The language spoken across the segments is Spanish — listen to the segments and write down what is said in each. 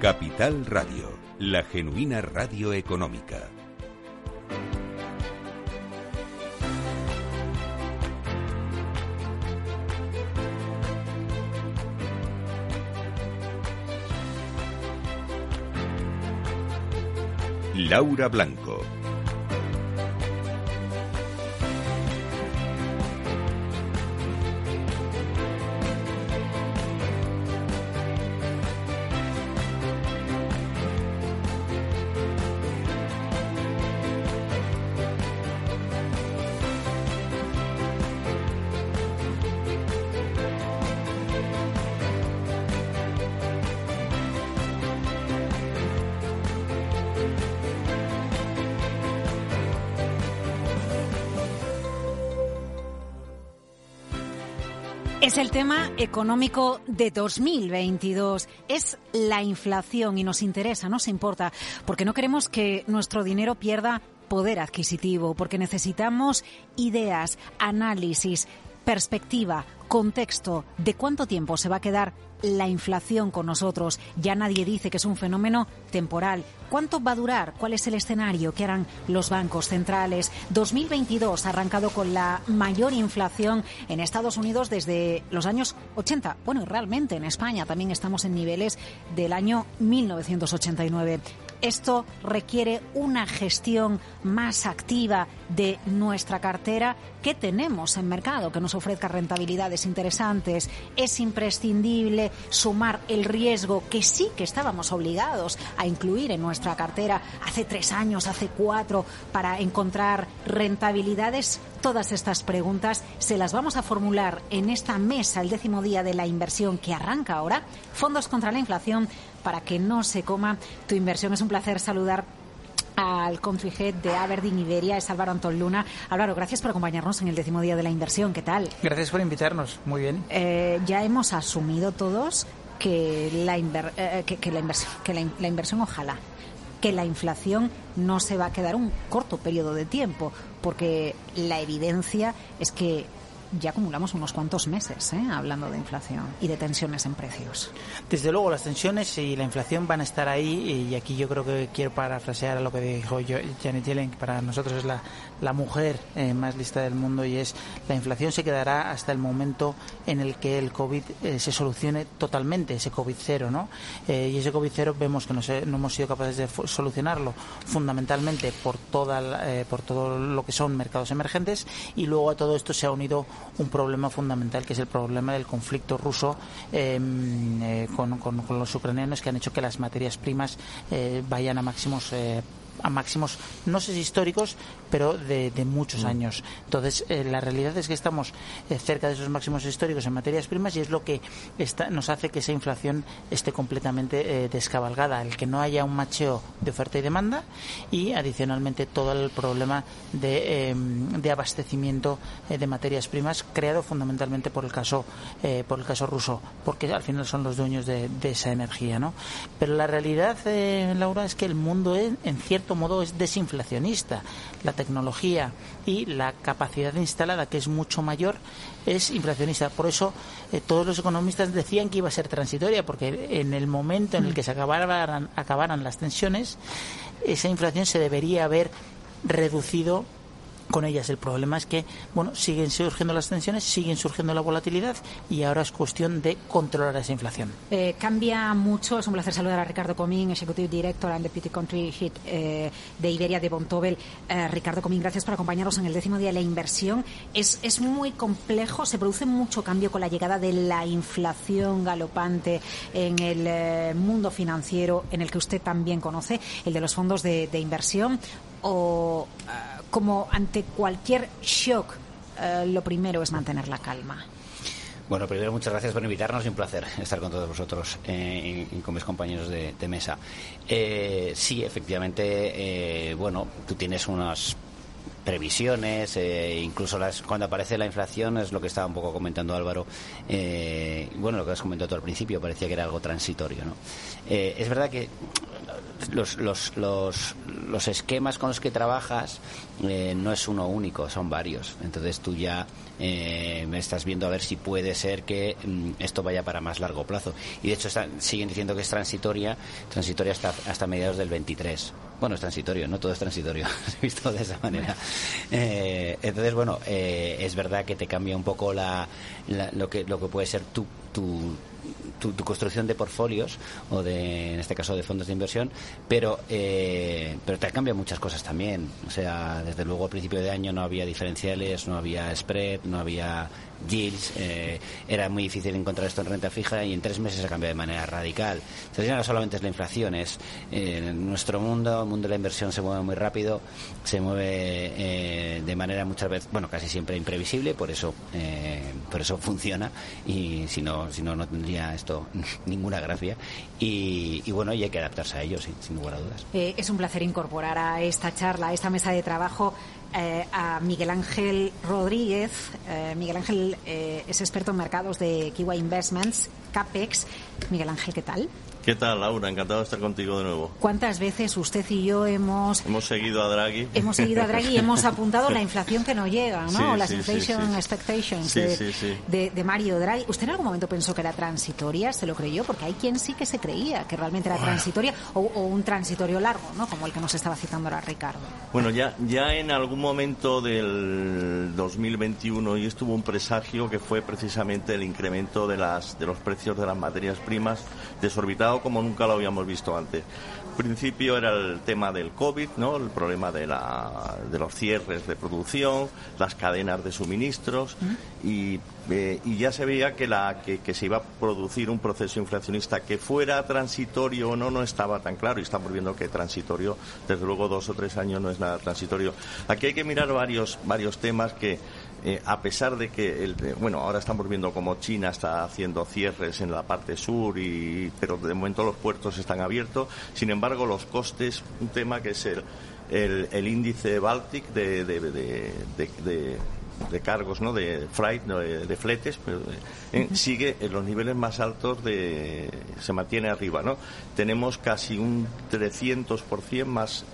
Capital Radio, la genuina radio económica. Laura Blanco. Tema económico de 2022. Es la inflación y nos interesa, nos importa, porque no queremos que nuestro dinero pierda poder adquisitivo, porque necesitamos ideas, análisis, perspectiva, contexto de cuánto tiempo se va a quedar la inflación con nosotros. Ya nadie dice que es un fenómeno temporal. ¿Cuánto va a durar? ¿Cuál es el escenario que harán los bancos centrales? 2022 ha arrancado con la mayor inflación en Estados Unidos desde los años 80. Bueno, y realmente en España también estamos en niveles del año 1989. Esto requiere una gestión más activa de nuestra cartera que tenemos en mercado, que nos ofrezca rentabilidades interesantes. Es imprescindible sumar el riesgo que sí que estábamos obligados a incluir en nuestra cartera hace tres años, hace cuatro, para encontrar rentabilidades. Todas estas preguntas se las vamos a formular en esta mesa, el décimo día de la inversión que arranca ahora. Fondos contra la inflación para que no se coma tu inversión. Es un placer saludar al country head de Aberdeen Iberia, es Álvaro Antón Luna. Álvaro, gracias por acompañarnos en el décimo día de la inversión. ¿Qué tal? Gracias por invitarnos. Muy bien. Eh, ya hemos asumido todos que la, eh, que, la inversión, que la inversión, ojalá, que la inflación no se va a quedar un corto periodo de tiempo, porque la evidencia es que ya acumulamos unos cuantos meses ¿eh? hablando de inflación y de tensiones en precios. Desde luego, las tensiones y la inflación van a estar ahí y aquí yo creo que quiero parafrasear a lo que dijo Janet Yellen, que para nosotros es la, la mujer eh, más lista del mundo y es la inflación se quedará hasta el momento en el que el COVID eh, se solucione totalmente, ese COVID cero, ¿no? y ese COVID cero vemos que no, no hemos sido capaces de solucionarlo fundamentalmente por, toda, por todo lo que son mercados emergentes y luego a todo esto se ha unido un problema fundamental que es el problema del conflicto ruso em, eh, con, con, los ucranianos que han hecho que las materias primas eh, vayan a máximos eh, a máximos, no sé si históricos, pero de, muchos mm. años. Entonces, eh, la realidad es que estamos eh, cerca de esos máximos históricos en materias primas y es lo que nos hace que esa inflación esté completamente eh, descabalgada, el que no haya un macheo de oferta y demanda y, adicionalmente, todo el problema de, em, de abastecimiento de materias primas creado fundamentalmente por el caso por el caso ruso, porque al final son los dueños de, esa energía, ¿no? Pero la realidad, Laura, es que el mundo en cierto modo es desinflacionista. La tecnología y la capacidad instalada, que es mucho mayor, es inflacionista. Por eso eh, todos los economistas decían que iba a ser transitoria, porque en el momento en el que se acabaran, acabaran las tensiones, esa inflación se debería haber reducido con ellas. El problema es que, bueno, siguen surgiendo las tensiones, siguen surgiendo la volatilidad y ahora es cuestión de controlar esa inflación. Eh, cambia mucho. Es un placer saludar a Ricardo Comín, Executive Director and Deputy Country Head eh, de Iberia de Bontobel. Eh, Ricardo Comín, gracias por acompañarnos en el décimo día de la inversión. Es, es muy complejo, se produce mucho cambio con la llegada de la inflación galopante en el mundo financiero, en el que usted también conoce, el de los fondos de, de inversión o eh, como ante cualquier shock, eh, lo primero es mantener la calma? Bueno, primero muchas gracias por invitarnos y un placer estar con todos vosotros eh, y con mis compañeros de, mesa. sí, efectivamente, bueno, tú tienes unas previsiones, incluso las, cuando aparece la inflación, es lo que estaba un poco comentando Álvaro, bueno, lo que has comentado al principio, parecía que era algo transitorio. ¿no? es verdad que los, los, los, los esquemas con los que trabajas eh, no es uno único, son varios. Entonces tú ya eh, me estás viendo a ver si puede ser que mm, esto vaya para más largo plazo. Y de hecho siguen diciendo que es transitoria, transitoria hasta, hasta mediados del 23. Bueno, es transitorio, no todo es transitorio, visto de esa manera. Eh, entonces, bueno, eh, es verdad que te cambia un poco la, lo, que, lo que puede ser tu, tu tu, construcción de portfolios o de, en este caso, de fondos de inversión, pero, eh, pero te cambiado muchas cosas también. O sea, desde luego, a principio de año no había diferenciales, no había spread, no había yields, eh, era muy difícil encontrar esto en renta fija y en tres meses ha cambiado de manera radical. Entonces ya no solamente es la inflación, es eh, nuestro mundo, el mundo de la inversión se mueve muy rápido, se mueve eh, de manera muchas veces, bueno, casi siempre imprevisible, por eso, por eso funciona y si no, si no, no tendría ninguna gracia. Y, bueno, y hay que adaptarse a ello, sin lugar a dudas. es un placer incorporar a esta charla, a esta mesa de trabajo eh, a Miguel Ángel Rodríguez. Eh, Miguel Ángel eh, es experto en mercados de Kiwa Investments, CAPEX. Miguel Ángel, ¿qué tal? ¿Qué tal, Laura? Encantado de estar contigo de nuevo. ¿Cuántas veces usted y yo hemos... Hemos seguido a Draghi. Hemos seguido a Draghi y hemos apuntado la inflación que no llega, ¿no? Las inflation expectations de, Mario Draghi. ¿Usted en algún momento pensó que era transitoria? ¿Se lo creyó? Porque hay quien sí que se creía que realmente era transitoria o, un transitorio largo, ¿no? Como el que nos estaba citando ahora Ricardo. Bueno, ya, ya en algún momento del 2021 y estuvo un presagio que fue precisamente el incremento de, las, de los precios de las materias primas como nunca lo habíamos visto antes. En principio era el tema del COVID, ¿no? el problema de, la, de los cierres de producción, las cadenas de suministros y, eh, y, ya se veía que, la, que, que, se iba a producir un proceso inflacionista que fuera transitorio o no, no estaba tan claro y estamos viendo que transitorio, desde luego dos o tres años no es nada transitorio. Aquí hay que mirar varios, varios temas que eh, a pesar de que, el, bueno, ahora estamos viendo como China está haciendo cierres en la parte sur, y, pero de momento los puertos están abiertos. Sin embargo, los costes, un tema que es el, el, índice Baltic de, de, cargos, ¿no? De freight, de, fletes, eh, sigue en los niveles más altos de, se mantiene arriba, ¿no? Tenemos casi un 300% más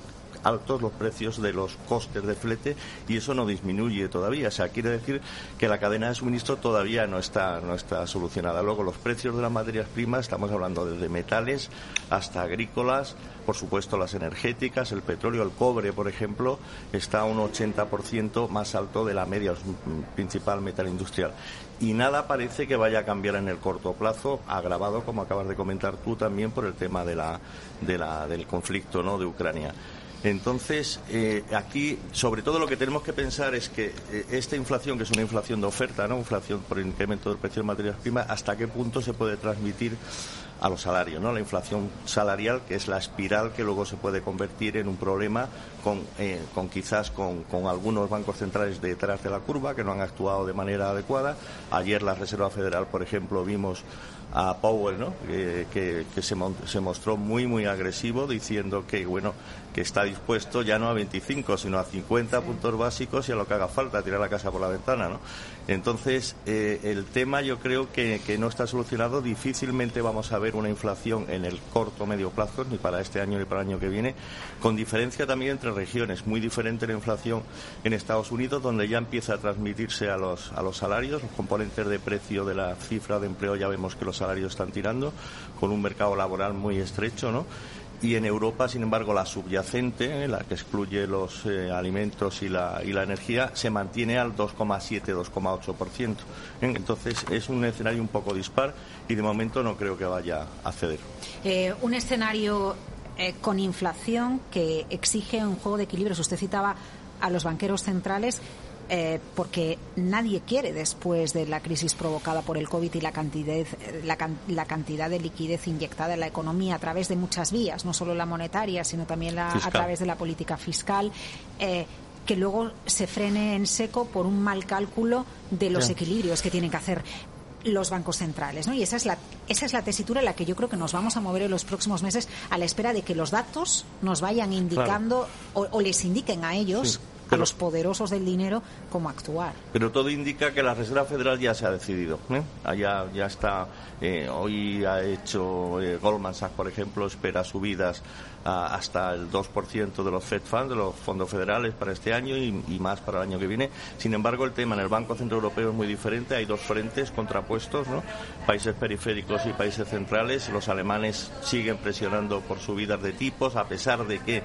altos los precios de los costes de flete y eso no disminuye todavía. O sea, quiere decir que la cadena de suministro todavía no está, no está solucionada. Luego, los precios de las materias primas, estamos hablando desde metales hasta agrícolas, por supuesto las energéticas, el petróleo, el cobre, por ejemplo, está un 80% más alto de la media, principal metal industrial. Y nada parece que vaya a cambiar en el corto plazo, agravado, como acabas de comentar tú, también por el tema de del conflicto ¿no? de Ucrania. Entonces, eh, aquí, sobre todo lo que tenemos que pensar es que eh, esta inflación, que es una inflación de oferta, ¿no? inflación por incremento del precio de materias primas, hasta qué punto se puede transmitir a los salarios, ¿no? La inflación salarial, que es la espiral que luego se puede convertir en un problema con, eh, quizás con, algunos bancos centrales detrás de la curva que no han actuado de manera adecuada. Ayer la Reserva Federal, por ejemplo, vimos a Powell, ¿no? que, se, se, mostró muy, muy agresivo diciendo que, bueno, que está dispuesto ya no a 25, sino a 50 puntos básicos y a lo que haga falta, tirar la casa por la ventana. ¿no? Entonces, eh, el tema yo creo que, no está solucionado. Difícilmente vamos a ver una inflación en el corto o medio plazo, ni para este año ni para el año que viene, con diferencia también entre regiones. Muy diferente la inflación en Estados Unidos, donde ya empieza a transmitirse a los, a los salarios, los componentes de precio de la cifra de empleo, ya vemos que los salarios están tirando, con un mercado laboral muy estrecho, ¿no? Y en Europa, sin embargo, la subyacente, la que excluye los eh, alimentos y la, y la energía, se mantiene al 2,7-2,8%. Entonces es un escenario un poco dispar y de momento no creo que vaya a ceder. Eh, un escenario eh, con inflación que exige un juego de equilibrios. Usted citaba a los banqueros centrales eh, porque nadie quiere, después de la crisis provocada por el COVID y la cantidad, la, cantidad de liquidez inyectada en la economía a través de muchas vías, no solo la monetaria, sino también a través de la política fiscal, eh, que luego se frene en seco por un mal cálculo de los equilibrios que tienen que hacer los bancos centrales, ¿no? Y esa es la esa es la tesitura en la que yo creo que nos vamos a mover en los próximos meses a la espera de que los datos nos vayan indicando o, les indiquen a ellos a los poderosos del dinero cómo actuar. Pero todo indica que la Reserva Federal ya se ha decidido. ¿eh? Allá ya está. Eh, hoy ha hecho eh, Goldman Sachs, por ejemplo, espera subidas hasta el 2% de los Fed Funds, de los fondos federales para este año y, más para el año que viene. Sin embargo, el tema en el Banco Central Europeo es muy diferente. Hay dos frentes contrapuestos, ¿no? países periféricos y países centrales. Los alemanes siguen presionando por subidas de tipos, a pesar de que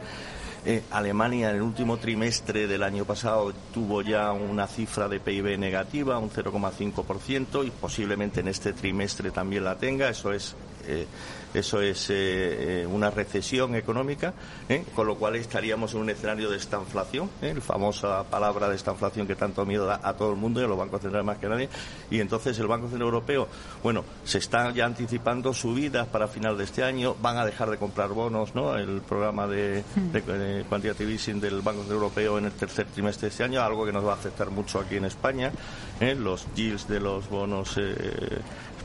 eh, Alemania en el último trimestre del año pasado tuvo ya una cifra de PIB negativa, un 0,5%, y posiblemente en este trimestre también la tenga. Eso es eh, eso es eh, eh, una recesión económica, con lo cual estaríamos en un escenario de estanflación, la famosa palabra de estanflación que tanto miedo da a todo el mundo y a los bancos centrales más que nadie. Y entonces el Banco Central Europeo, bueno, se está ya anticipando subidas para final de este año, van a dejar de comprar bonos, ¿no? El programa de, de, quantitative easing del Banco Central Europeo en el tercer trimestre de este año, algo que nos va a afectar mucho aquí en España. Los yields de los bonos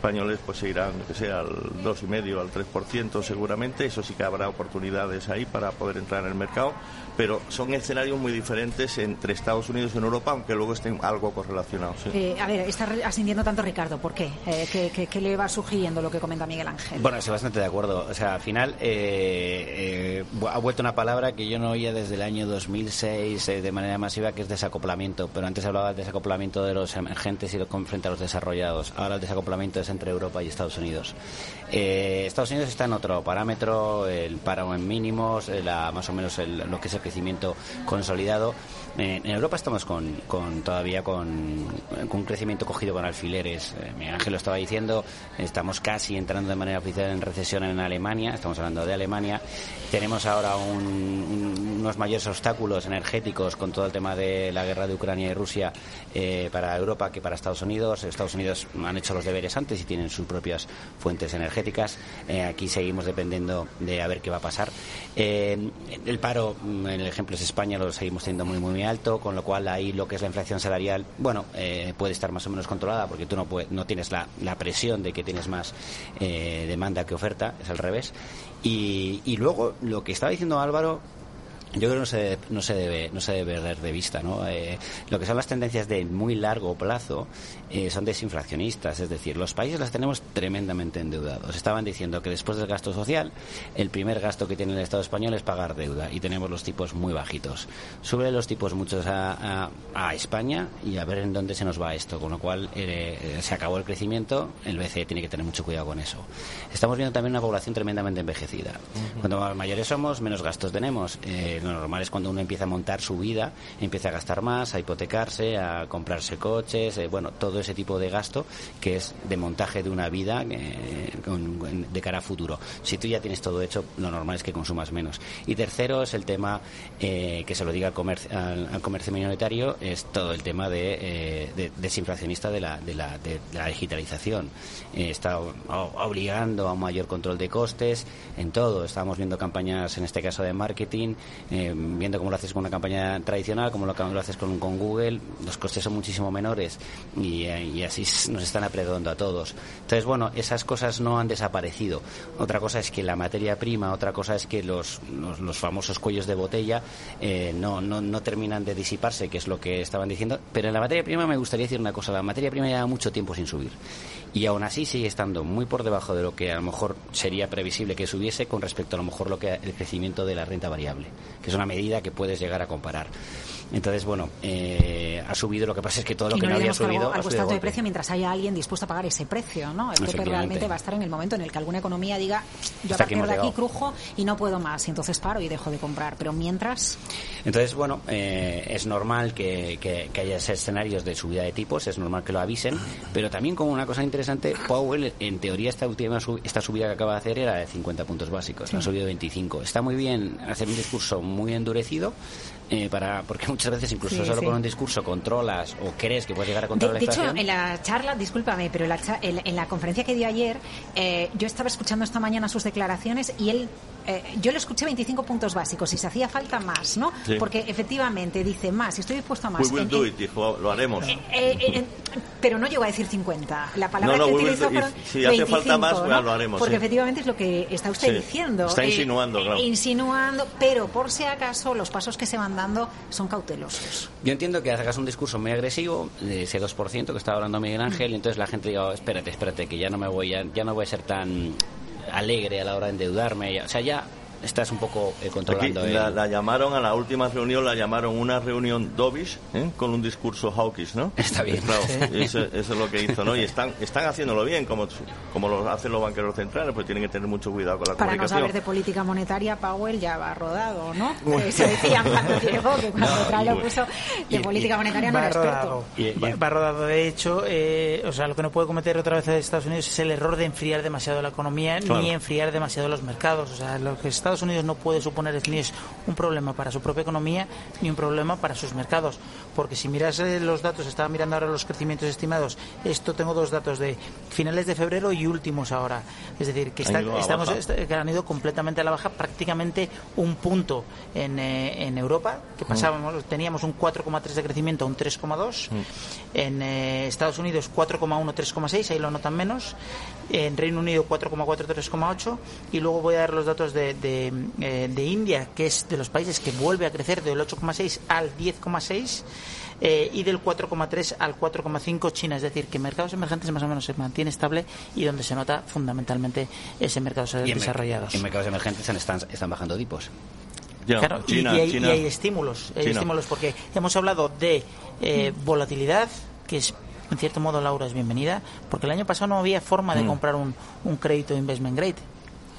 españoles pues se irán, que sea, al 2,5, al 3% seguramente. Eso sí que habrá oportunidades ahí para poder entrar en el mercado pero son escenarios muy diferentes entre Estados Unidos y Europa, aunque luego estén algo correlacionados. Eh, a ver, está asintiendo tanto Ricardo, ¿por qué? Eh, ¿qué, le va sugiriendo lo que comenta Miguel Ángel? Bueno, estoy bastante de acuerdo. O sea, al final eh, ha vuelto una palabra que yo no oía desde el año 2006 de manera masiva, que es desacoplamiento. Pero antes hablaba del desacoplamiento de los emergentes y frente a los desarrollados. Ahora el desacoplamiento es entre Europa y Estados Unidos. Estados Unidos está en otro parámetro, el paro en mínimos, la, más o menos lo que es el crecimiento consolidado. En Europa estamos con, todavía con, un crecimiento cogido con alfileres. Eh, Miguel Ángel lo estaba diciendo, estamos casi entrando de manera oficial en recesión en Alemania, estamos hablando de Alemania. Tenemos ahora unos mayores obstáculos energéticos con todo el tema de la guerra de Ucrania y Rusia eh, para Europa que para Estados Unidos. Estados Unidos han hecho los deberes antes y tienen sus propias fuentes energéticas. Eh, aquí seguimos dependiendo de a ver qué va a pasar. el paro, mm, el ejemplo es España, lo seguimos teniendo muy, muy, alto, con lo cual ahí lo que es la inflación salarial, bueno, eh, puede estar más o menos controlada porque tú no, no tienes la, la presión de que tienes más eh, demanda que oferta, es al revés. Y, y luego, lo que estaba diciendo Álvaro, yo creo que no se, no se debe no se debe perder de vista ¿no? Eh, lo que son las tendencias de muy largo plazo eh, son desinflacionistas. Es decir los países las tenemos tremendamente endeudados. Estaban diciendo que después del gasto social el primer gasto que tiene el Estado español es pagar deuda y tenemos los tipos muy bajitos. Sube los tipos muchos a, a, España y a ver en dónde se nos va esto con lo cual eh, se acabó el crecimiento el BCE tiene que tener mucho cuidado con eso. Estamos viendo también una población tremendamente envejecida. Cuanto más mayores somos menos gastos tenemos lo normal es cuando uno empieza a montar su vida, empieza a gastar más, a hipotecarse, a comprarse coches, eh, bueno, todo ese tipo de gasto que es de montaje de una vida eh, de cara a futuro. Si tú ya tienes todo hecho, lo normal es que consumas menos. Y tercero es el tema eh, que se lo diga al comercio, al, comercio minoritario, es todo el tema de, desinflacionista de la, de la, de la digitalización. está obligando a un mayor control de costes en todo. Estamos viendo campañas, en este caso de marketing, eh, viendo cómo lo haces con una campaña tradicional, cómo lo, haces con, con, Google, los costes son muchísimo menores y, eh, así nos están apretando a todos. Entonces, bueno, esas cosas no han desaparecido. Otra cosa es que la materia prima, otra cosa es que los, los, famosos cuellos de botella eh, no, no, no terminan de disiparse, que es lo que estaban diciendo. Pero en la materia prima me gustaría decir una cosa, la materia prima lleva mucho tiempo sin subir y aún así sigue estando muy por debajo de lo que a lo mejor sería previsible que subiese con respecto a lo mejor lo que el crecimiento de la renta variable, que es una medida que puedes llegar a comparar. Entonces, bueno, eh, ha subido, lo que pasa es que todo lo que no había subido... Algo, algo de, de precio mientras haya alguien dispuesto a pagar ese precio, ¿no? El realmente va a estar en el momento en el que alguna economía diga, yo a partir de aquí crujo y no puedo más, y entonces paro y dejo de comprar. Pero mientras... Entonces, bueno, eh, es normal que, que, que, haya escenarios de subida de tipos, es normal que lo avisen, pero también como una cosa interesante, Powell, en teoría, esta última esta subida que acaba de hacer era de 50 puntos básicos, ha subido 25. Está muy bien hacer un discurso muy endurecido, eh, para porque muchas veces incluso solo con un discurso controlas o crees que puedes llegar a controlar de, la inflación. De hecho, en la charla, discúlpame, pero en la, conferencia que dio ayer, eh, yo estaba escuchando esta mañana sus declaraciones y él eh, yo le escuché 25 puntos básicos y si hacía falta más, ¿no? Porque efectivamente dice más, estoy dispuesto a más. We will do it, dijo, lo haremos. pero no llegó a decir 50. La palabra que utilizó fueron Si hace falta más, lo haremos. Porque efectivamente es lo que está usted diciendo. Está insinuando, claro. Insinuando, pero por si acaso los pasos que se van dando son cautelosos. Yo entiendo que hagas un discurso muy agresivo, de ese 2% que estaba hablando Miguel Ángel, y entonces la gente diga, oh, espérate, espérate, que ya no me voy a, ya no voy a ser tan alegre a la hora de endeudarme. O sea, ya estás un poco eh, controlando. la, la, llamaron a la última reunión, la llamaron una reunión dovish, ¿eh? con un discurso hawkish, ¿no? Está bien. Claro, eso, eso, es lo que hizo, ¿no? Y están, están haciéndolo bien, como, como lo hacen los banqueros centrales, pues tienen que tener mucho cuidado con la Para comunicación. no saber de política monetaria, Powell ya va rodado, ¿no? Eso decían cuando llegó, que cuando Trump lo puso de política monetaria no va era rodado. experto. Va, va rodado, de hecho, eh, o sea, lo que no puede cometer otra vez Estados Unidos es el error de enfriar demasiado la economía Claro. ni enfriar demasiado los mercados. O sea, lo que Estados Unidos no puede suponer ni es un problema para su propia economía ni un problema para sus mercados. Porque si miras eh, los datos, estaba mirando ahora los crecimientos estimados, esto tengo dos datos de finales de febrero y últimos ahora. Es decir, que Han está- ido a estamos, que han ido completamente a la baja, prácticamente un punto en, eh, en Europa, que pasábamos, teníamos un 4,3 de crecimiento a un 3,2. En eh, Estados Unidos 4,1, 3,6, ahí lo notan menos. En Reino Unido 4,4, 3,8. Y luego voy a dar los datos de, de, eh, de India, que es de los países que vuelve a crecer del 8,6 al 10,6. eh, y del 4,3 al 4,5 China, es decir, que mercados emergentes más o menos se mantiene estable y donde se nota fundamentalmente ese mercados Y en, desarrollados. en mercados emergentes están, están bajando tipos. Ya, Claro, y- China, y, hay, China. y hay estímulos, hay estímulos porque hemos hablado de eh, volatilidad, que es en cierto modo Laura es bienvenida, porque el año pasado no había forma de Mm. comprar un, un crédito investment grade.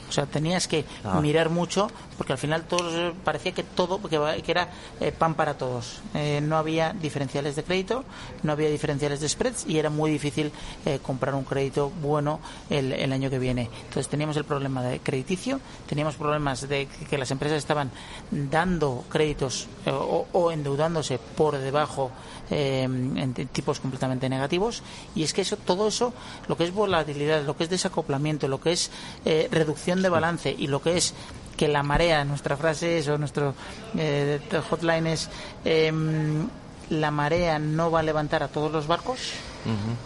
O sea, tenías que Ah. mirar mucho porque al final todos parecía que todo que, que era eh, pan para todos. Eh, no había diferenciales de crédito, no había diferenciales de spreads y era muy difícil eh, comprar un crédito bueno el, el año que viene. Entonces teníamos el problema de crediticio, teníamos problemas de que, las empresas estaban dando créditos o, o endeudándose por debajo en tipos completamente negativos y es que eso todo eso lo que es volatilidad lo que es desacoplamiento lo que es reducción de balance y lo que es que la marea nuestra frase es o nuestro eh, hotline es em, la marea no va a levantar a todos los barcos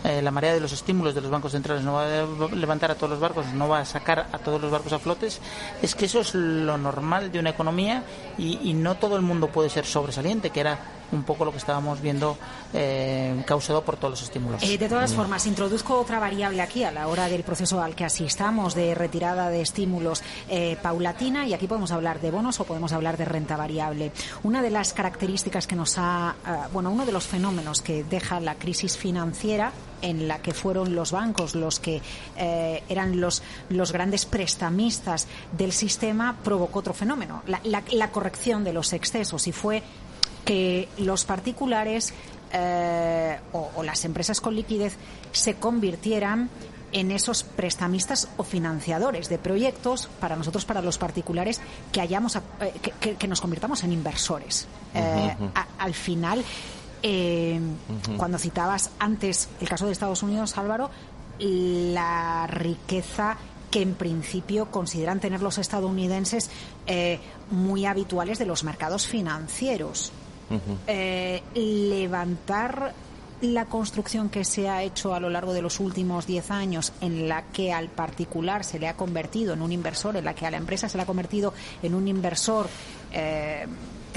eh, la marea de los estímulos de los bancos centrales no va a levantar a todos los barcos, no va a sacar a todos los barcos a flotes, es que eso es lo normal de una economía y, y no todo el mundo puede ser sobresaliente, que era un poco lo que estábamos viendo eh, causado por todos los estímulos. Eh, de todas formas, introduzco otra variable aquí a la hora del proceso al que asistamos de retirada de estímulos eh, paulatina y aquí podemos hablar de bonos o podemos hablar de renta variable. Una de las características que nos ha, bueno, uno de los fenómenos que deja la crisis financiera en la que fueron los bancos los que eran los, los grandes prestamistas del sistema provocó otro fenómeno, la, la- la corrección de los excesos y fue que los particulares eh, o, o las empresas con liquidez se convirtieran en esos prestamistas o financiadores de proyectos para nosotros, para los particulares, que hayamos eh, que, nos convirtamos en inversores. Eh, a- al final, eh, cuando citabas antes el caso de Estados Unidos, Álvaro, la riqueza que en principio consideran tener los estadounidenses eh, muy habituales de los mercados financieros. Eh, levantar la construcción que se ha hecho a lo largo de los últimos 10 años, en la que al particular se le ha convertido en un inversor, en la que a la empresa se le ha convertido en un inversor. eh,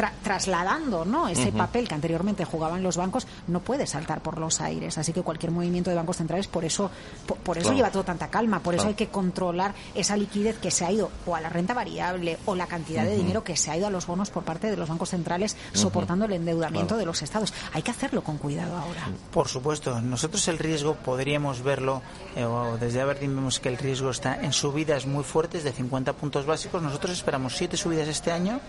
tra- trasladando ¿no? ese papel que anteriormente jugaban los bancos no puede saltar por los aires. Así que cualquier movimiento de bancos centrales por eso por, por eso Claro. lleva todo tanta calma por eso hay que controlar esa liquidez que se ha ido o a la renta variable o la cantidad de dinero que se ha ido a los bonos por parte de los bancos centrales soportando el endeudamiento de los estados. Hay que hacerlo con cuidado ahora. Por supuesto, nosotros el riesgo podríamos verlo, eh, o desde Aberdeen vemos que el riesgo está en subidas muy fuertes de 50 puntos básicos. Nosotros esperamos 7 subidas este año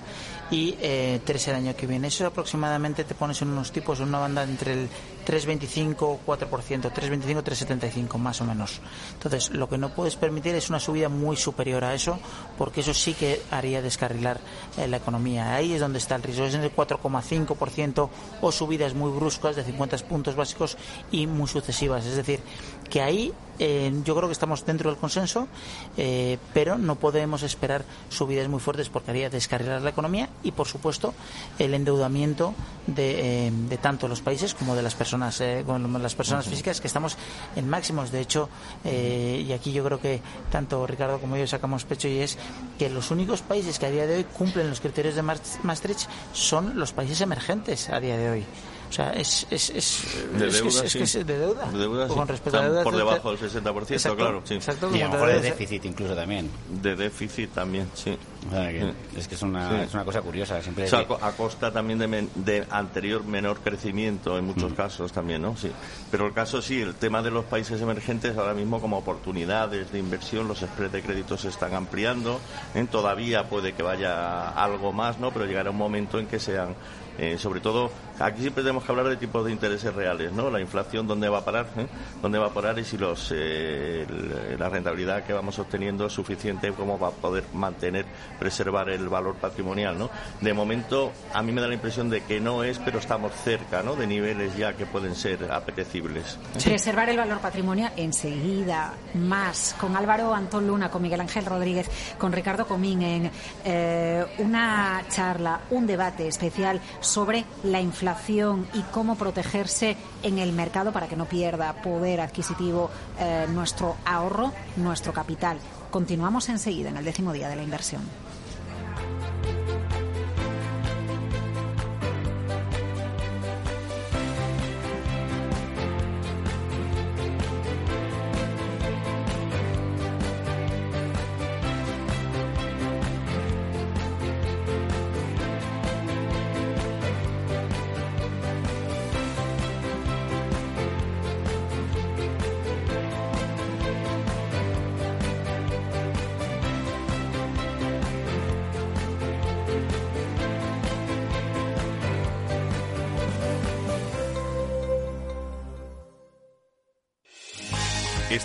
y eh, 3 el año que viene. Eso aproximadamente te pones en unos tipos, en una banda entre el 3,25 4%, 3,25 3,75 más o menos. Entonces, lo que no puedes permitir es una subida muy superior a eso, porque eso sí que haría descarrilar eh, la economía. Ahí es donde está el riesgo, es en el 4,5% o subidas muy bruscas de 50 puntos básicos y muy sucesivas. Es decir, que ahí eh, yo creo que estamos dentro del consenso, eh, pero no podemos esperar subidas muy fuertes porque haría descarrilar la economía y, por supuesto, el endeudamiento de, de tanto los países como de las personas personas, eh, con las personas físicas, que estamos en máximos. De hecho, eh, y aquí yo creo que tanto Ricardo como yo sacamos pecho y es que los únicos países que a día de hoy cumplen los criterios de Maastricht son los países emergentes a día de hoy. O sea, es, es, es, de es, deuda, es, sí. que es de deuda. De deuda, sí. Con respecto a deuda. por debajo del 60%, Exacto, claro, sí. Exacto, Y a lo mejor de déficit incluso también. De déficit también, sí. O sea, que es que es una, Sí. es una cosa curiosa. Siempre O sea, a co- a costa también de, men- de anterior menor crecimiento en Mm. muchos casos también, ¿no? Sí. Pero el caso sí, el tema de los países emergentes ahora mismo como oportunidades de inversión, los spreads de crédito se están ampliando, ¿eh? todavía puede que vaya algo más, ¿no? Pero llegará un momento en que sean eh, sobre todo, aquí siempre tenemos que hablar de tipos de intereses reales, ¿no? La inflación, ¿dónde va a parar? eh? ¿Dónde va a parar? Y si los, eh, la rentabilidad que vamos obteniendo es suficiente como para poder mantener, preservar el valor patrimonial, ¿no? De momento, a mí me da la impresión de que no es, pero estamos cerca, ¿no? De niveles ya que pueden ser apetecibles. Preservar el valor patrimonial enseguida, más con Álvaro Antón Luna, con Miguel Ángel Rodríguez, con Ricardo Comín en eh, una charla, un debate especial la inflación y cómo protegerse en el mercado para que no pierda poder adquisitivo eh, nuestro ahorro, nuestro capital. Continuamos enseguida en el décimo día de la inversión.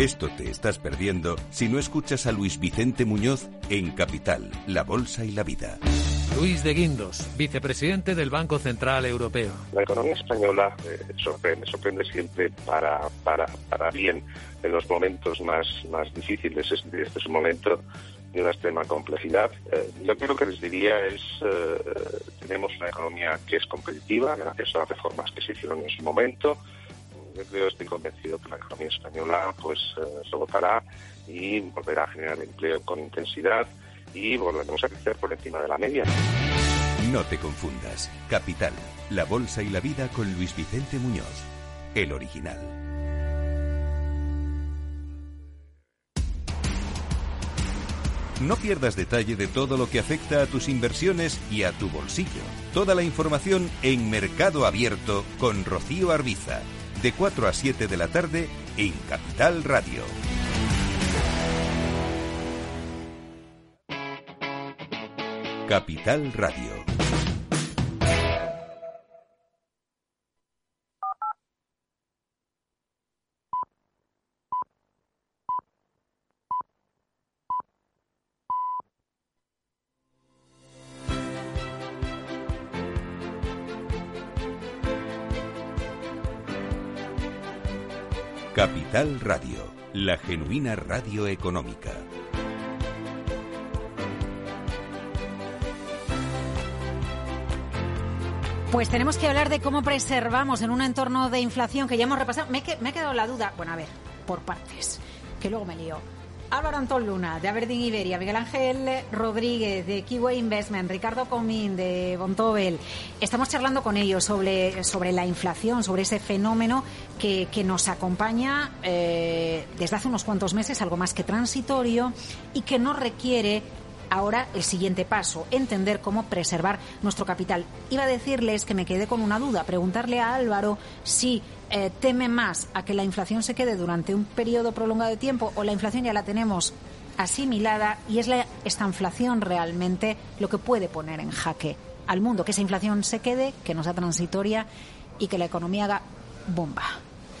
Esto te estás perdiendo si no escuchas a Luis Vicente Muñoz en Capital, La Bolsa y la Vida. Luis de Guindos, vicepresidente del Banco Central Europeo. La economía española eh, sorprende, sorprende siempre para, para, para bien en los momentos más, más difíciles. Este, es un momento de una extrema complejidad. Eh, yo creo que les diría es, eh, tenemos una economía que es competitiva gracias a las reformas que se hicieron en su momento. Estoy convencido que la economía española pues eh, se votará y volverá a generar empleo con intensidad y volveremos a crecer por encima de la media. No te confundas. Capital, La Bolsa y la Vida con Luis Vicente Muñoz, el original. No pierdas detalle de todo lo que afecta a tus inversiones y a tu bolsillo. Toda la información en Mercado Abierto con Rocío Arbiza, de 4 a 7 de la tarde en Capital Radio. Capital Radio. Capital Radio, la genuina radio económica. Pues tenemos que hablar de cómo preservamos en un entorno de inflación que ya hemos repasado. Me, he quedado la duda. Bueno, a ver, por partes, que luego me lío. Álvaro Antón Luna, de Aberdeen Iberia, Miguel Ángel Rodríguez, de Kiwi Investment, Ricardo Comín, de Bontobel. Estamos charlando con ellos sobre, sobre la inflación, sobre ese fenómeno que, que nos acompaña eh, desde hace unos cuantos meses, algo más que transitorio, y que no requiere ahora el siguiente paso, entender cómo preservar nuestro capital. Iba a decirles que me quedé con una duda, preguntarle a Álvaro si eh, teme más a que la inflación se quede durante un periodo prolongado de tiempo o la inflación ya la tenemos asimilada y es la, esta inflación realmente lo que puede poner en jaque al mundo, que esa inflación se quede, que no sea transitoria y que la economía haga bomba.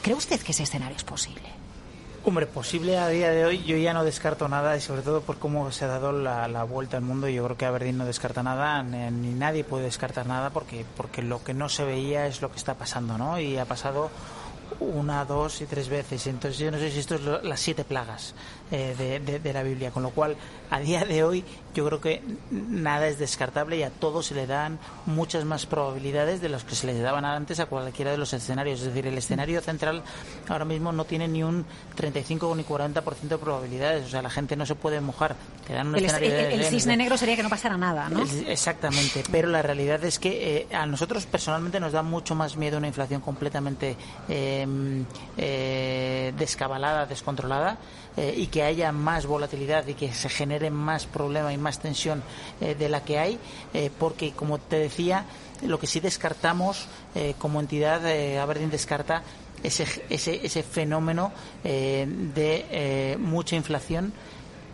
¿Cree usted que ese escenario es posible? Hombre, posible a día de hoy yo ya no descarto nada y sobre todo por cómo se ha dado la, la vuelta al mundo yo creo que Aberdeen no descarta nada ni, ni nadie puede descartar nada porque porque lo que no se veía es lo que está pasando, ¿no? Y ha pasado una, dos y tres veces. Entonces yo no sé si esto es lo- las siete plagas eh, de, de- de la Biblia, con lo cual a día de hoy yo creo que nada es descartable y a todo se le dan muchas más probabilidades de las que se les daban antes a cualquiera de los escenarios. Es decir, el escenario central ahora mismo no tiene ni un 35 ni 40% de probabilidades. O sea, la gente no se puede mojar. Te dan un El, escenario el- el de- cisne negro sería que no pasara nada, ¿no? Exactamente, pero la realidad es que eh, a nosotros personalmente nos da mucho más miedo una inflación completamente eh, eh, descabalada, descontrolada eh, y que haya más volatilidad y que se genere más problema y más tensión eh, de la que hay, eh, porque como te decía, lo que sí descartamos eh, como entidad, Aberdeen descarta ese, ese, ese fenómeno de mucha inflación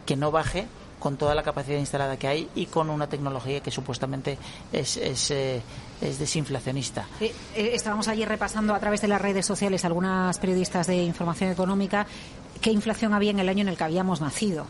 que no baje con toda la capacidad instalada que hay y con una tecnología que supuestamente es, es, es desinflacionista. Estábamos ayer repasando a través de las redes sociales algunas periodistas de información económica qué inflación había en el año en el que habíamos nacido.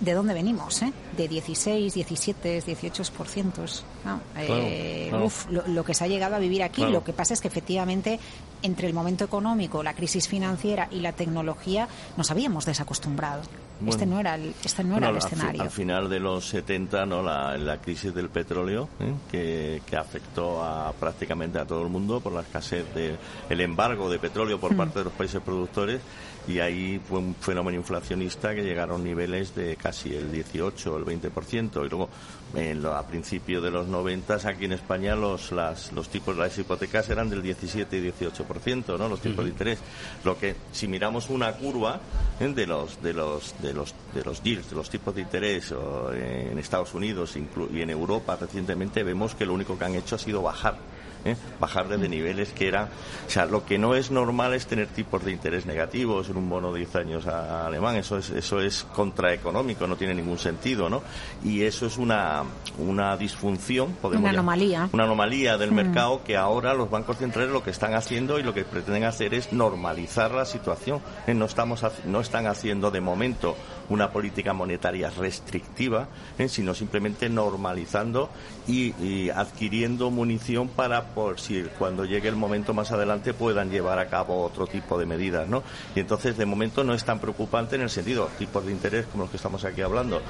¿De dónde venimos? Eh? De 16, 17, 18%. ¿no? Eh, claro. uf, lo, lo que se ha llegado a vivir aquí. Claro. Lo que pasa es que efectivamente entre el momento económico, la crisis financiera y la tecnología nos habíamos desacostumbrado. Bueno. este no era el, este no era el escenario. Al final de los 70, ¿no? la, la crisis del petróleo, ¿eh? que, que afectó a prácticamente a todo el mundo por la escasez del embargo de petróleo por Mm. parte de los países productores, y ahí fue un fenómeno inflacionista que llegaron niveles de casi el 18 o el 20%. Y luego, en lo- a principios de los 90, aquí en España, los, las, los tipos, las hipotecas eran del 17 y 18%, ¿no? los tipos de interés. Lo que, si miramos una curva ¿eh? de los de los de los de los deals, de los tipos de interés o, en Estados Unidos y en Europa recientemente, vemos que lo único que han hecho ha sido bajar. ¿Eh? bajar desde niveles que eran o sea lo que no es normal es tener tipos de interés negativos en un bono de 10 años a- alemán eso es eso es contraeconómico no tiene ningún sentido no y eso es una una disfunción podemos Una anomalía. una anomalía del Mm. mercado que ahora los bancos centrales lo que están haciendo y lo que pretenden hacer es normalizar la situación. Eh, No, estamos, no están haciendo de momento una política monetaria restrictiva, eh, sino simplemente normalizando y, y adquiriendo munición para, por si cuando llegue el momento más adelante, puedan llevar a cabo otro tipo de medidas. ¿no? Y entonces, de momento, no es tan preocupante en el sentido, tipos de interés como los que estamos aquí hablando,